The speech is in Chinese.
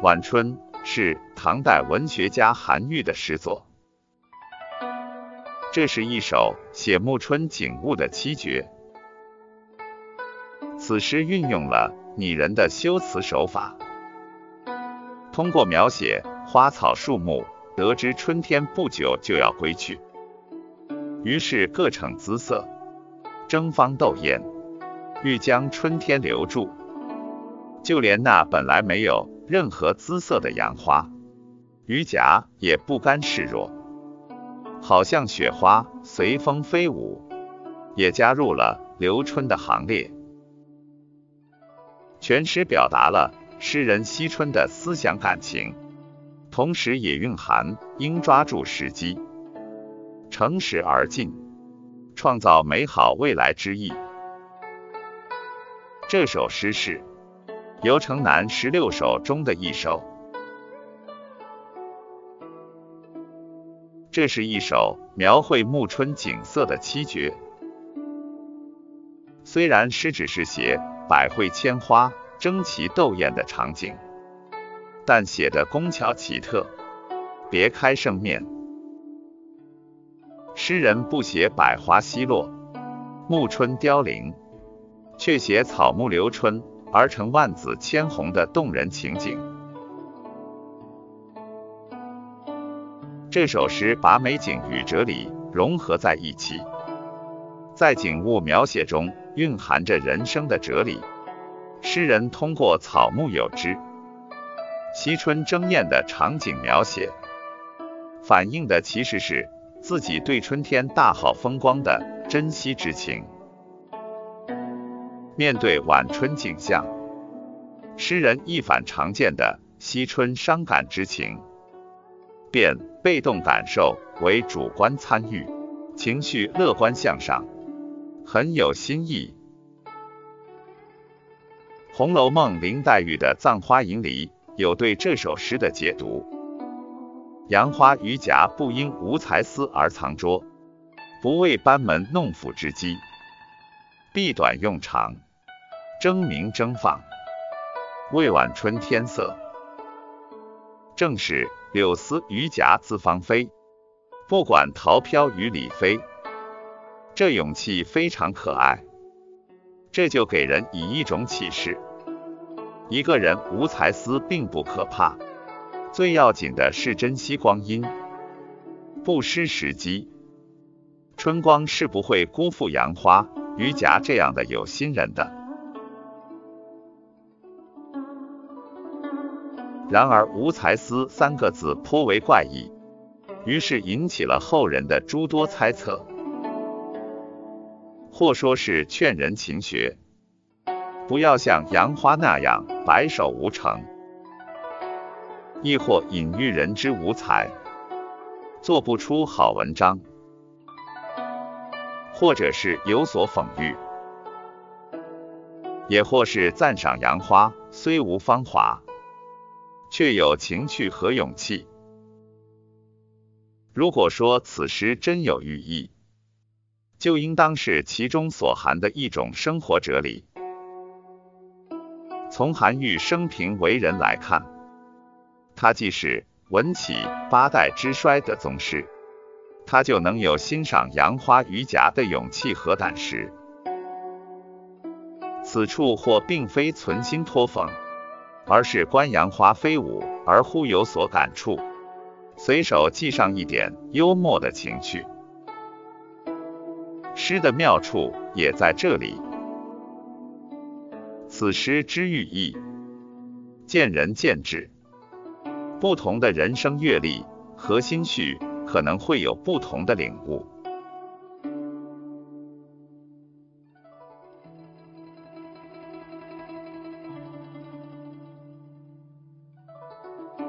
晚春是唐代文学家韩愈的诗作，这是一首写暮春景物的七绝。此诗运用了拟人的修辞手法，通过描写花草树木，得知春天不久就要归去，于是各逞姿色，争芳斗艳，欲将春天留住。就连那本来没有任何姿色的杨花，于甲也不甘示弱，好像雪花随风飞舞，也加入了留春的行列。全诗表达了诗人惜春的思想感情，同时也蕴含应抓住时机，乘时而进，创造美好未来之意。这首诗是。游城南十六首中的一首，这是一首描绘暮春景色的七绝。虽然诗只是写百卉千花争奇斗艳的场景，但写的工巧奇特，别开生面。诗人不写百花西落、暮春凋零，却写草木留春。而成万紫千红的动人情景。这首诗把美景与哲理融合在一起，在景物描写中蕴含着人生的哲理。诗人通过草木有枝、惜春争艳的场景描写，反映的其实是自己对春天大好风光的珍惜之情。面对晚春景象，诗人一反常见的惜春伤感之情，变被动感受为主观参与，情绪乐观向上，很有新意。《红楼梦》林黛玉的《葬花吟》里有对这首诗的解读：杨花榆荚，不因无才思而藏拙，不为班门弄斧之机，避短用长。争鸣争放，未晚春天色。正是柳丝榆荚自芳菲，不管桃飘于里飞。这勇气非常可爱，这就给人以一种启示：一个人无才思并不可怕，最要紧的是珍惜光阴，不失时机。春光是不会辜负杨花、榆荚这样的有心人的。然而“无才思”三个字颇为怪异，于是引起了后人的诸多猜测，或说是劝人勤学，不要像杨花那样白首无成；亦或隐喻人之无才，做不出好文章；或者是有所讽喻，也或是赞赏杨花虽无芳华。却有情趣和勇气。如果说此诗真有寓意，就应当是其中所含的一种生活哲理。从韩愈生平为人来看，他既是文起八代之衰的宗师，他就能有欣赏杨花榆荚的勇气和胆识。此处或并非存心托讽。而是观杨花飞舞而忽有所感触，随手记上一点幽默的情趣。诗的妙处也在这里。此诗之寓意，见仁见智，不同的人生阅历和心绪可能会有不同的领悟。